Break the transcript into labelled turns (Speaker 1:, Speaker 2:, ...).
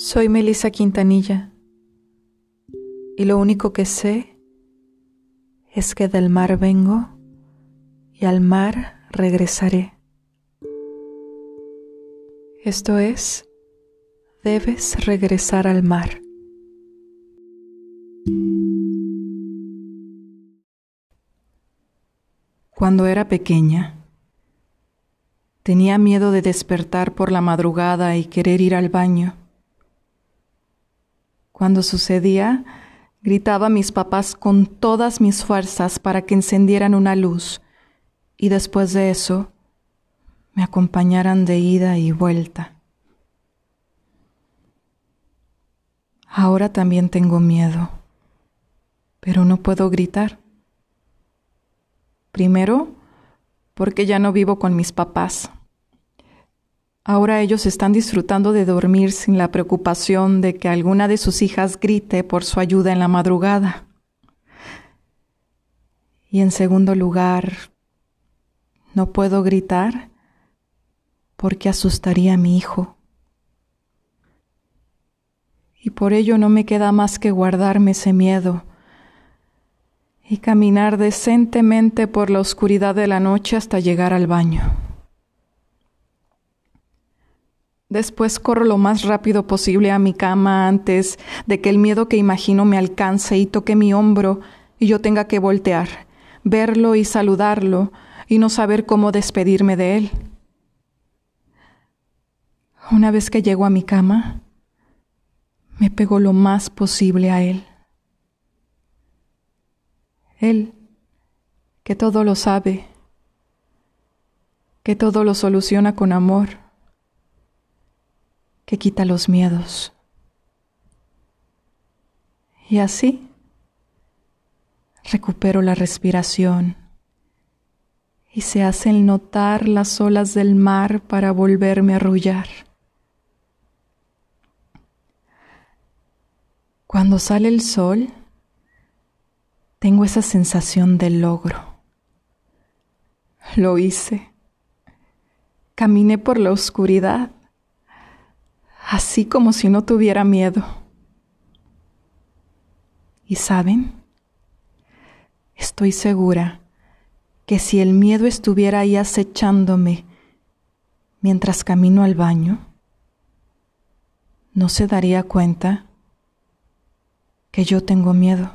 Speaker 1: Soy Melissa Quintanilla y lo único que sé es que del mar vengo y al mar regresaré. Esto es, debes regresar al mar.
Speaker 2: Cuando era pequeña, tenía miedo de despertar por la madrugada y querer ir al baño. Cuando sucedía, gritaba a mis papás con todas mis fuerzas para que encendieran una luz y después de eso me acompañaran de ida y vuelta. Ahora también tengo miedo, pero no puedo gritar. Primero, porque ya no vivo con mis papás. Ahora ellos están disfrutando de dormir sin la preocupación de que alguna de sus hijas grite por su ayuda en la madrugada. Y en segundo lugar, no puedo gritar porque asustaría a mi hijo. Y por ello no me queda más que guardarme ese miedo y caminar decentemente por la oscuridad de la noche hasta llegar al baño. Después corro lo más rápido posible a mi cama antes de que el miedo que imagino me alcance y toque mi hombro y yo tenga que voltear, verlo y saludarlo y no saber cómo despedirme de él. Una vez que llego a mi cama, me pego lo más posible a él. Él, que todo lo sabe, que todo lo soluciona con amor que quita los miedos. Y así recupero la respiración y se hacen notar las olas del mar para volverme a arrullar. Cuando sale el sol, tengo esa sensación de logro. Lo hice. Caminé por la oscuridad así como si no tuviera miedo. Y saben, estoy segura que si el miedo estuviera ahí acechándome mientras camino al baño, no se daría cuenta que yo tengo miedo.